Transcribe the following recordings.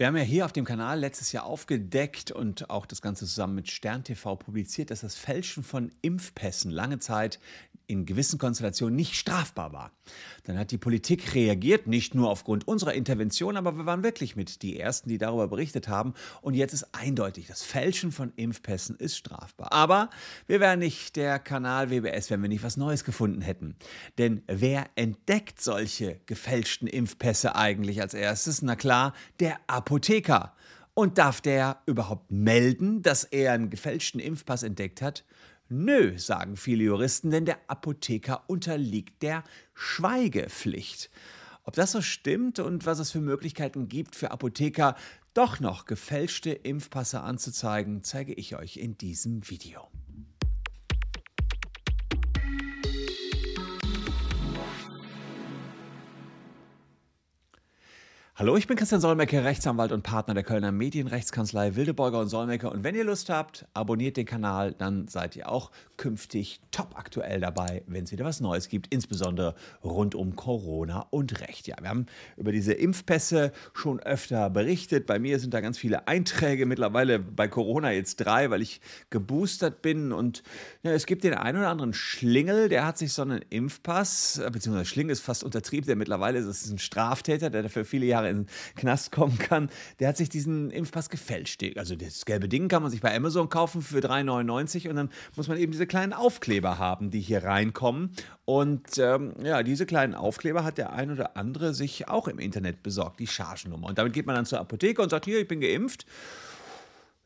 Wir haben ja hier auf dem Kanal letztes Jahr aufgedeckt und auch das Ganze zusammen mit Stern TV publiziert, dass das Fälschen von Impfpässen lange Zeit in gewissen Konstellationen nicht strafbar war. Dann hat die Politik reagiert, nicht nur aufgrund unserer Intervention, aber wir waren wirklich mit die Ersten, die darüber berichtet haben. Und jetzt ist eindeutig, das Fälschen von Impfpässen ist strafbar. Aber wir wären nicht der Kanal WBS, wenn wir nicht was Neues gefunden hätten. Denn wer entdeckt solche gefälschten Impfpässe eigentlich als erstes? Na klar, der Apotheker. Und darf der überhaupt melden, dass er einen gefälschten Impfpass entdeckt hat? Nö, sagen viele Juristen, denn der Apotheker unterliegt der Schweigepflicht. Ob das so stimmt und was es für Möglichkeiten gibt für Apotheker, doch noch gefälschte Impfpasse anzuzeigen, zeige ich euch in diesem Video. Hallo, ich bin Christian Solmecke, Rechtsanwalt und Partner der Kölner Medienrechtskanzlei Wildeborger und Solmecke. Und wenn ihr Lust habt, abonniert den Kanal, dann seid ihr auch künftig top aktuell dabei, wenn es wieder was Neues gibt, insbesondere rund um Corona und Recht. Ja, wir haben über diese Impfpässe schon öfter berichtet. Bei mir sind da ganz viele Einträge, mittlerweile bei Corona jetzt drei, weil ich geboostert bin. Und ja, es gibt den einen oder anderen Schlingel, der hat sich so einen Impfpass, beziehungsweise Schlingel ist fast untertrieben, der mittlerweile ist es ein Straftäter, der dafür viele Jahre in den Knast kommen kann, der hat sich diesen Impfpass gefälscht. Also das gelbe Ding kann man sich bei Amazon kaufen für 3,99 und dann muss man eben diese kleinen Aufkleber haben, die hier reinkommen. Und ähm, ja, diese kleinen Aufkleber hat der ein oder andere sich auch im Internet besorgt, die Chargennummer. Und damit geht man dann zur Apotheke und sagt, hier, ich bin geimpft.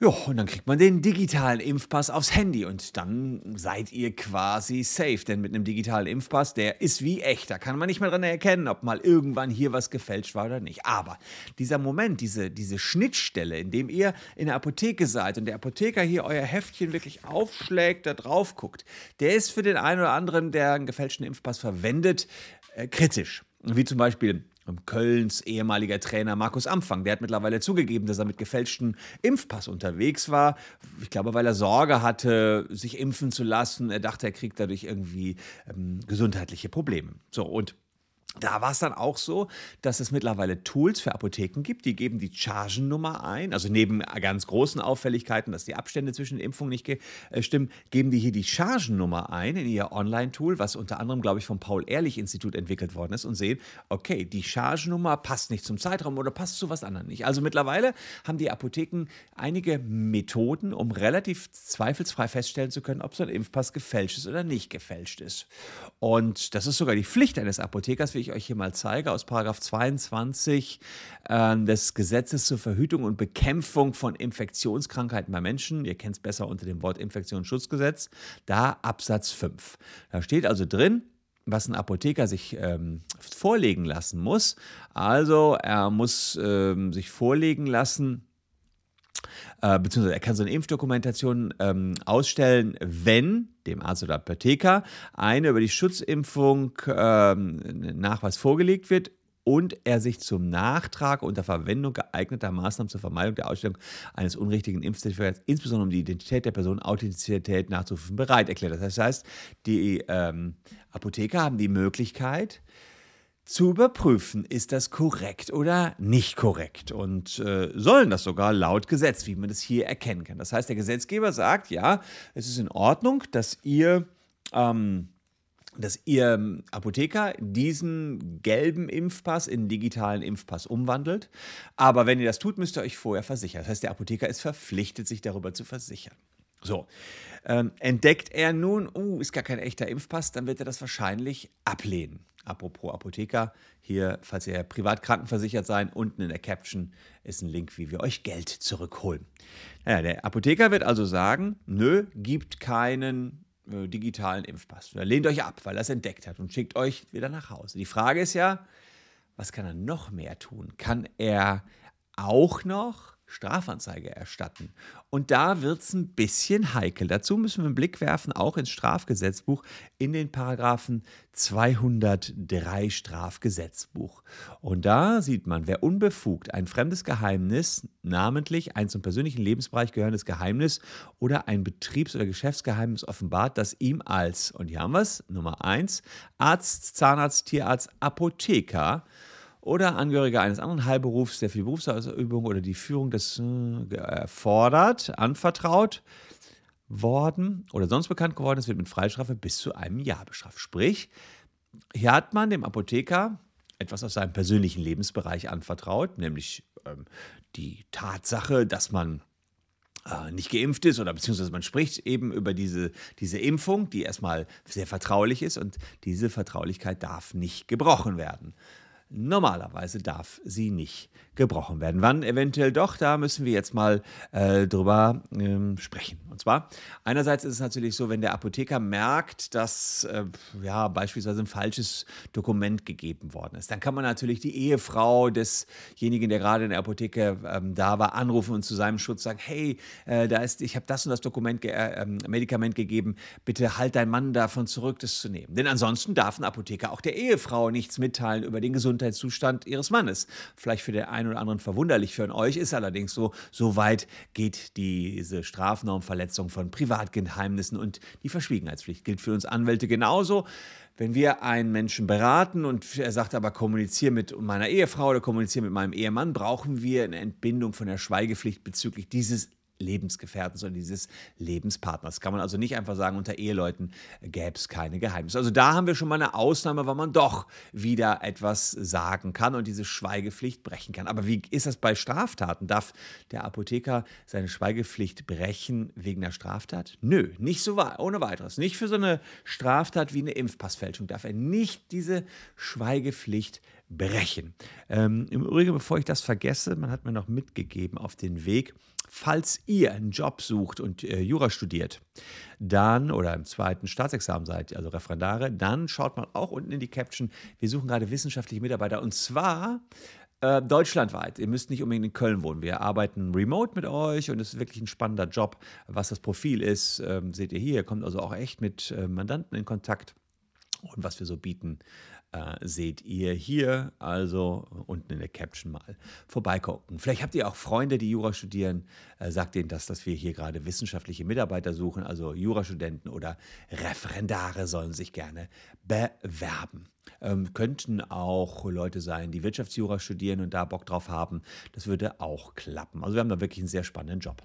Ja, und dann kriegt man den digitalen Impfpass aufs Handy und dann seid ihr quasi safe. Denn mit einem digitalen Impfpass, der ist wie echt. Da kann man nicht mehr dran erkennen, ob mal irgendwann hier was gefälscht war oder nicht. Aber dieser Moment, diese, diese Schnittstelle, in dem ihr in der Apotheke seid und der Apotheker hier euer Heftchen wirklich aufschlägt, da drauf guckt, der ist für den einen oder anderen, der einen gefälschten Impfpass verwendet, äh, kritisch. Wie zum Beispiel Kölns ehemaliger Trainer Markus Amfang, der hat mittlerweile zugegeben, dass er mit gefälschtem Impfpass unterwegs war. Ich glaube, weil er Sorge hatte, sich impfen zu lassen. Er dachte, er kriegt dadurch irgendwie ähm, gesundheitliche Probleme. So, und da war es dann auch so, dass es mittlerweile Tools für Apotheken gibt, die geben die Chargennummer ein. Also neben ganz großen Auffälligkeiten, dass die Abstände zwischen Impfungen nicht äh, stimmen, geben die hier die Chargennummer ein in ihr Online-Tool, was unter anderem, glaube ich, vom Paul-Ehrlich-Institut entwickelt worden ist und sehen, okay, die Chargennummer passt nicht zum Zeitraum oder passt zu was anderem nicht. Also mittlerweile haben die Apotheken einige Methoden, um relativ zweifelsfrei feststellen zu können, ob so ein Impfpass gefälscht ist oder nicht gefälscht ist. Und das ist sogar die Pflicht eines Apothekers, wie ich euch hier mal zeige, aus Paragraph 22 äh, des Gesetzes zur Verhütung und Bekämpfung von Infektionskrankheiten bei Menschen. Ihr kennt es besser unter dem Wort Infektionsschutzgesetz. Da Absatz 5. Da steht also drin, was ein Apotheker sich ähm, vorlegen lassen muss. Also er muss ähm, sich vorlegen lassen, äh, beziehungsweise er kann so eine Impfdokumentation ähm, ausstellen, wenn dem Arzt oder Apotheker eine über die Schutzimpfung ähm, Nachweis vorgelegt wird und er sich zum Nachtrag unter Verwendung geeigneter Maßnahmen zur Vermeidung der Ausstellung eines unrichtigen Impfzertifikats, insbesondere um die Identität der Person, Authentizität nachzuprüfen, bereit erklärt. Das heißt, die ähm, Apotheker haben die Möglichkeit, zu überprüfen, ist das korrekt oder nicht korrekt und äh, sollen das sogar laut Gesetz, wie man das hier erkennen kann. Das heißt, der Gesetzgeber sagt, ja, es ist in Ordnung, dass ihr, ähm, dass ihr Apotheker diesen gelben Impfpass in digitalen Impfpass umwandelt. Aber wenn ihr das tut, müsst ihr euch vorher versichern. Das heißt, der Apotheker ist verpflichtet, sich darüber zu versichern. So, ähm, entdeckt er nun, uh, ist gar kein echter Impfpass, dann wird er das wahrscheinlich ablehnen. Apropos Apotheker, hier, falls ihr privat krankenversichert seid, unten in der Caption ist ein Link, wie wir euch Geld zurückholen. Naja, der Apotheker wird also sagen, nö, gibt keinen äh, digitalen Impfpass. Er lehnt euch ab, weil er es entdeckt hat und schickt euch wieder nach Hause. Die Frage ist ja, was kann er noch mehr tun? Kann er auch noch Strafanzeige erstatten. Und da wird es ein bisschen heikel. Dazu müssen wir einen Blick werfen, auch ins Strafgesetzbuch, in den Paragraphen 203 Strafgesetzbuch. Und da sieht man, wer unbefugt ein fremdes Geheimnis, namentlich ein zum persönlichen Lebensbereich gehörendes Geheimnis oder ein Betriebs- oder Geschäftsgeheimnis offenbart, das ihm als, und hier haben wir es, Nummer 1, Arzt, Zahnarzt, Tierarzt, Apotheker, oder Angehöriger eines anderen Heilberufs, der für die Berufsausübung oder die Führung des äh, erfordert, anvertraut worden oder sonst bekannt geworden ist, wird mit Freistrafe bis zu einem Jahr bestraft. Sprich, hier hat man dem Apotheker etwas aus seinem persönlichen Lebensbereich anvertraut, nämlich ähm, die Tatsache, dass man äh, nicht geimpft ist oder beziehungsweise man spricht eben über diese, diese Impfung, die erstmal sehr vertraulich ist und diese Vertraulichkeit darf nicht gebrochen werden. Normalerweise darf sie nicht gebrochen werden. Wann eventuell doch, da müssen wir jetzt mal äh, drüber ähm, sprechen. Und zwar, einerseits ist es natürlich so, wenn der Apotheker merkt, dass äh, ja, beispielsweise ein falsches Dokument gegeben worden ist, dann kann man natürlich die Ehefrau desjenigen, der gerade in der Apotheke ähm, da war, anrufen und zu seinem Schutz sagen, hey, äh, da ist, ich habe das und das Dokument, ge äh, ähm, Medikament gegeben, bitte halt dein Mann davon zurück, das zu nehmen. Denn ansonsten darf ein Apotheker auch der Ehefrau nichts mitteilen über den Gesundheitszustand ihres Mannes. Vielleicht für den einen oder anderen verwunderlich für euch, ist allerdings so, so weit geht diese Strafnormverletzung von Privatgeheimnissen und die Verschwiegenheitspflicht gilt für uns Anwälte genauso. Wenn wir einen Menschen beraten und er sagt aber, kommuniziere mit meiner Ehefrau oder kommuniziere mit meinem Ehemann, brauchen wir eine Entbindung von der Schweigepflicht bezüglich dieses Lebensgefährten, sondern dieses Lebenspartners. Kann man also nicht einfach sagen, unter Eheleuten gäbe es keine Geheimnisse. Also da haben wir schon mal eine Ausnahme, weil man doch wieder etwas sagen kann und diese Schweigepflicht brechen kann. Aber wie ist das bei Straftaten? Darf der Apotheker seine Schweigepflicht brechen wegen der Straftat? Nö, nicht so ohne weiteres. Nicht für so eine Straftat wie eine Impfpassfälschung darf er nicht diese Schweigepflicht brechen. Ähm, Im Übrigen, bevor ich das vergesse, man hat mir noch mitgegeben auf den Weg, falls ihr einen Job sucht und äh, Jura studiert, dann oder im zweiten Staatsexamen seid, also Referendare, dann schaut mal auch unten in die Caption. Wir suchen gerade wissenschaftliche Mitarbeiter und zwar äh, deutschlandweit. Ihr müsst nicht unbedingt in Köln wohnen. Wir arbeiten remote mit euch und es ist wirklich ein spannender Job. Was das Profil ist, ähm, seht ihr hier. Ihr kommt also auch echt mit äh, Mandanten in Kontakt und was wir so bieten, äh, seht ihr hier, also unten in der Caption mal vorbeigucken. Vielleicht habt ihr auch Freunde, die Jura studieren. Äh, sagt denen das, dass wir hier gerade wissenschaftliche Mitarbeiter suchen, also Jurastudenten oder Referendare sollen sich gerne bewerben. Ähm, könnten auch Leute sein, die Wirtschaftsjura studieren und da Bock drauf haben. Das würde auch klappen. Also wir haben da wirklich einen sehr spannenden Job.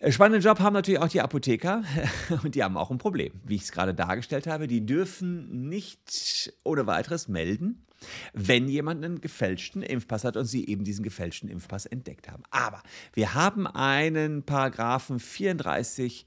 Äh, spannenden Job haben natürlich auch die Apotheker und die haben auch ein Problem, wie ich es gerade dargestellt habe. Die dürfen nicht ohne weiteres melden, wenn jemand einen gefälschten Impfpass hat und sie eben diesen gefälschten Impfpass entdeckt haben. Aber wir haben einen Paragraphen 34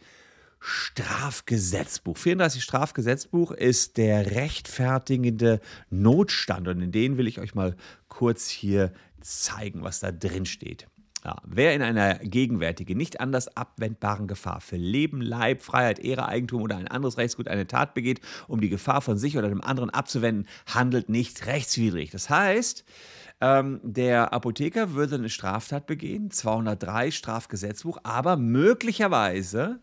Strafgesetzbuch. 34 Strafgesetzbuch ist der rechtfertigende Notstand und in den will ich euch mal kurz hier zeigen, was da drin steht. Ja, wer in einer gegenwärtigen, nicht anders abwendbaren Gefahr für Leben, Leib, Freiheit, Ehre, Eigentum oder ein anderes Rechtsgut eine Tat begeht, um die Gefahr von sich oder dem anderen abzuwenden, handelt nicht rechtswidrig. Das heißt, ähm, der Apotheker würde eine Straftat begehen, 203 Strafgesetzbuch, aber möglicherweise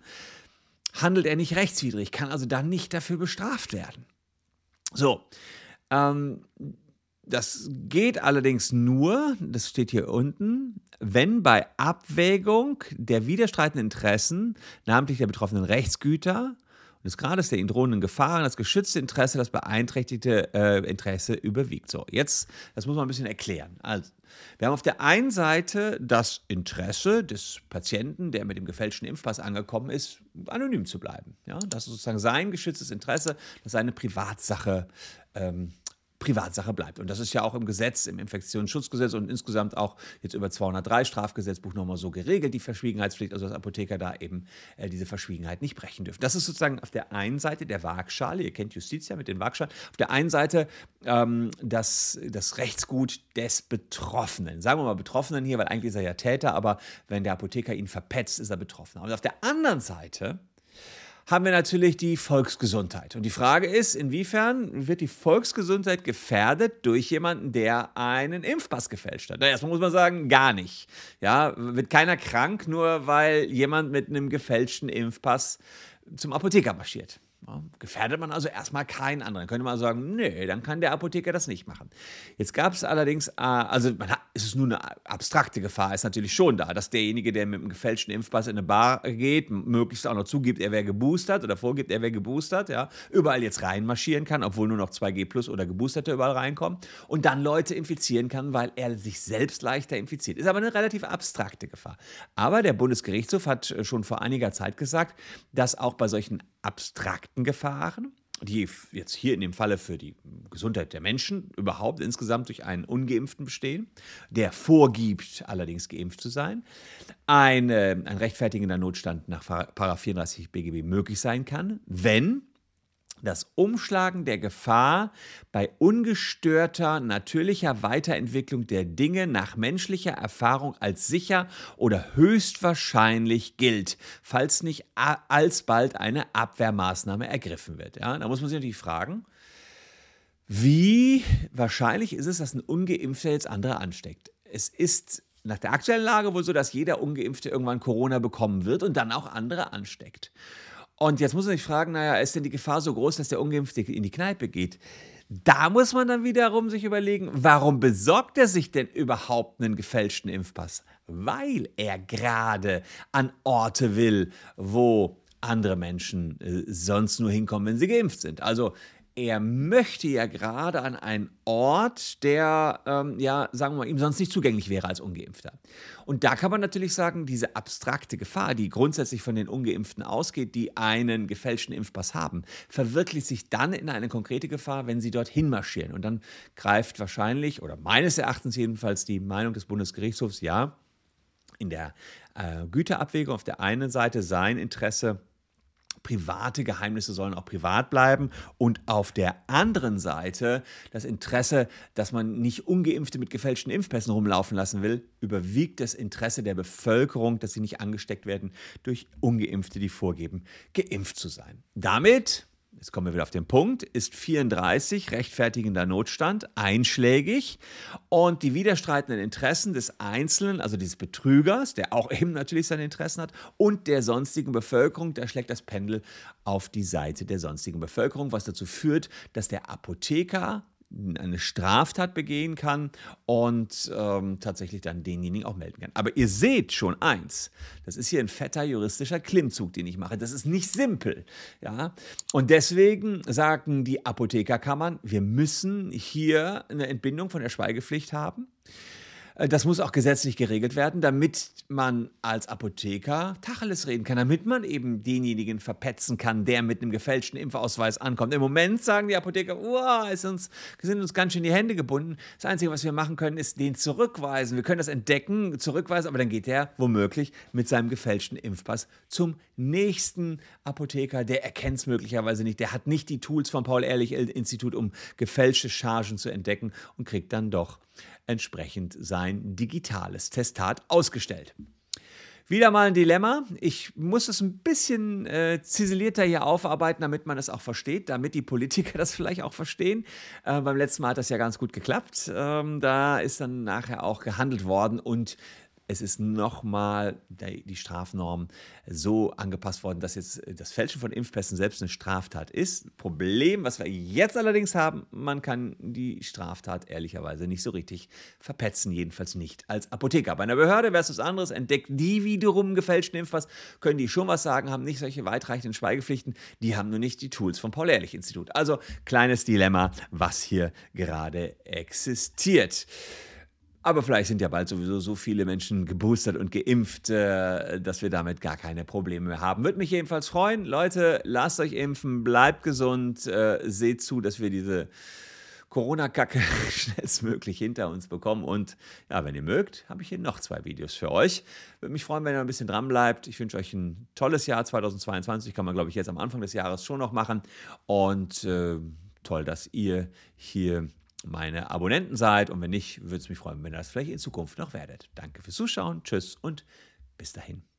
handelt er nicht rechtswidrig, kann also dann nicht dafür bestraft werden. So, ähm, das geht allerdings nur, das steht hier unten, wenn bei Abwägung der widerstreitenden Interessen, namentlich der betroffenen Rechtsgüter und des Grades der ihnen drohenden Gefahren, das geschützte Interesse, das beeinträchtigte äh, Interesse überwiegt. So, jetzt, das muss man ein bisschen erklären. Also, wir haben auf der einen Seite das Interesse des Patienten, der mit dem gefälschten Impfpass angekommen ist, anonym zu bleiben. Ja, das ist sozusagen sein geschütztes Interesse, dass seine Privatsache ähm, Privatsache bleibt. Und das ist ja auch im Gesetz, im Infektionsschutzgesetz und insgesamt auch jetzt über 203 Strafgesetzbuch nochmal so geregelt, die Verschwiegenheitspflicht, also dass Apotheker da eben äh, diese Verschwiegenheit nicht brechen dürfen. Das ist sozusagen auf der einen Seite der Waagschale, ihr kennt Justiz ja mit den Waagschalen, auf der einen Seite ähm, das, das Rechtsgut des Betroffenen. Sagen wir mal Betroffenen hier, weil eigentlich ist er ja Täter, aber wenn der Apotheker ihn verpetzt, ist er Betroffener. Und auf der anderen Seite haben wir natürlich die Volksgesundheit. Und die Frage ist, inwiefern wird die Volksgesundheit gefährdet durch jemanden, der einen Impfpass gefälscht hat? Na, erstmal muss man sagen, gar nicht. Ja, wird keiner krank, nur weil jemand mit einem gefälschten Impfpass zum Apotheker marschiert. Gefährdet man also erstmal keinen anderen. Könnte man sagen, nee, dann kann der Apotheker das nicht machen. Jetzt gab es allerdings, äh, also hat, es ist nur eine abstrakte Gefahr, ist natürlich schon da, dass derjenige, der mit einem gefälschten Impfpass in eine Bar geht, möglichst auch noch zugibt, er wäre geboostert oder vorgibt, er wäre geboostert, ja, überall jetzt reinmarschieren kann, obwohl nur noch 2G plus oder Geboosterte überall reinkommen und dann Leute infizieren kann, weil er sich selbst leichter infiziert. Ist aber eine relativ abstrakte Gefahr. Aber der Bundesgerichtshof hat schon vor einiger Zeit gesagt, dass auch bei solchen abstrakten Gefahren, die jetzt hier in dem Falle für die Gesundheit der Menschen überhaupt insgesamt durch einen ungeimpften bestehen, der vorgibt, allerdings geimpft zu sein, eine, ein rechtfertigender Notstand nach 34 BGB möglich sein kann, wenn das Umschlagen der Gefahr bei ungestörter natürlicher Weiterentwicklung der Dinge nach menschlicher Erfahrung als sicher oder höchstwahrscheinlich gilt, falls nicht alsbald eine Abwehrmaßnahme ergriffen wird. Ja, da muss man sich natürlich fragen, wie wahrscheinlich ist es, dass ein ungeimpfter jetzt andere ansteckt? Es ist nach der aktuellen Lage wohl so, dass jeder ungeimpfte irgendwann Corona bekommen wird und dann auch andere ansteckt. Und jetzt muss man sich fragen, naja, ist denn die Gefahr so groß, dass der Ungeimpfte in die Kneipe geht? Da muss man dann wiederum sich überlegen, warum besorgt er sich denn überhaupt einen gefälschten Impfpass? Weil er gerade an Orte will, wo andere Menschen äh, sonst nur hinkommen, wenn sie geimpft sind. Also er möchte ja gerade an einen Ort, der, ähm, ja, sagen wir mal, ihm sonst nicht zugänglich wäre als Ungeimpfter. Und da kann man natürlich sagen, diese abstrakte Gefahr, die grundsätzlich von den Ungeimpften ausgeht, die einen gefälschten Impfpass haben, verwirklicht sich dann in eine konkrete Gefahr, wenn sie dorthin marschieren. Und dann greift wahrscheinlich, oder meines Erachtens jedenfalls, die Meinung des Bundesgerichtshofs, ja, in der äh, Güterabwägung auf der einen Seite sein Interesse, private Geheimnisse sollen auch privat bleiben und auf der anderen Seite das Interesse, dass man nicht ungeimpfte mit gefälschten Impfpässen rumlaufen lassen will, überwiegt das Interesse der Bevölkerung, dass sie nicht angesteckt werden durch ungeimpfte, die vorgeben, geimpft zu sein. Damit jetzt kommen wir wieder auf den Punkt, ist 34 rechtfertigender Notstand einschlägig. Und die widerstreitenden Interessen des Einzelnen, also dieses Betrügers, der auch eben natürlich seine Interessen hat, und der sonstigen Bevölkerung, da schlägt das Pendel auf die Seite der sonstigen Bevölkerung, was dazu führt, dass der Apotheker eine Straftat begehen kann und ähm, tatsächlich dann denjenigen auch melden kann. Aber ihr seht schon eins, das ist hier ein fetter juristischer Klimmzug, den ich mache. Das ist nicht simpel. Ja? Und deswegen sagen die Apothekerkammern, wir müssen hier eine Entbindung von der Schweigepflicht haben. Äh, das muss auch gesetzlich geregelt werden, damit man als Apotheker Tacheles reden kann, damit man eben denjenigen verpetzen kann, der mit einem gefälschten Impfausweis ankommt. Im Moment sagen die Apotheker, oh, ist uns, sind uns ganz schön die Hände gebunden. Das Einzige, was wir machen können, ist den zurückweisen. Wir können das entdecken, zurückweisen, aber dann geht er womöglich mit seinem gefälschten Impfpass zum nächsten Apotheker. Der erkennt es möglicherweise nicht. Der hat nicht die Tools vom Paul-Ehrlich-Institut, um gefälschte Chargen zu entdecken und kriegt dann doch entsprechend sein digitales Testat ausgestellt. Wieder mal ein Dilemma. Ich muss es ein bisschen äh, ziselierter hier aufarbeiten, damit man es auch versteht, damit die Politiker das vielleicht auch verstehen. Äh, beim letzten Mal hat das ja ganz gut geklappt. Ähm, da ist dann nachher auch gehandelt worden und es ist nochmal die Strafnorm so angepasst worden, dass jetzt das Fälschen von Impfpässen selbst eine Straftat ist. Problem, was wir jetzt allerdings haben, man kann die Straftat ehrlicherweise nicht so richtig verpetzen, jedenfalls nicht als Apotheker. Bei einer Behörde wäre es was anderes, entdeckt die wiederum gefälschten Impfpass, können die schon was sagen, haben nicht solche weitreichenden Schweigepflichten, die haben nur nicht die Tools vom Paul-Ehrlich-Institut. Also kleines Dilemma, was hier gerade existiert. Aber vielleicht sind ja bald sowieso so viele Menschen geboostert und geimpft, äh, dass wir damit gar keine Probleme mehr haben. Würde mich jedenfalls freuen. Leute, lasst euch impfen, bleibt gesund, äh, seht zu, dass wir diese Corona-Kacke schnellstmöglich hinter uns bekommen. Und ja, wenn ihr mögt, habe ich hier noch zwei Videos für euch. Würde mich freuen, wenn ihr ein bisschen dran bleibt. Ich wünsche euch ein tolles Jahr 2022. Kann man, glaube ich, jetzt am Anfang des Jahres schon noch machen. Und äh, toll, dass ihr hier meine Abonnenten seid. Und wenn nicht, würde es mich freuen, wenn ihr das vielleicht in Zukunft noch werdet. Danke fürs Zuschauen, tschüss und bis dahin.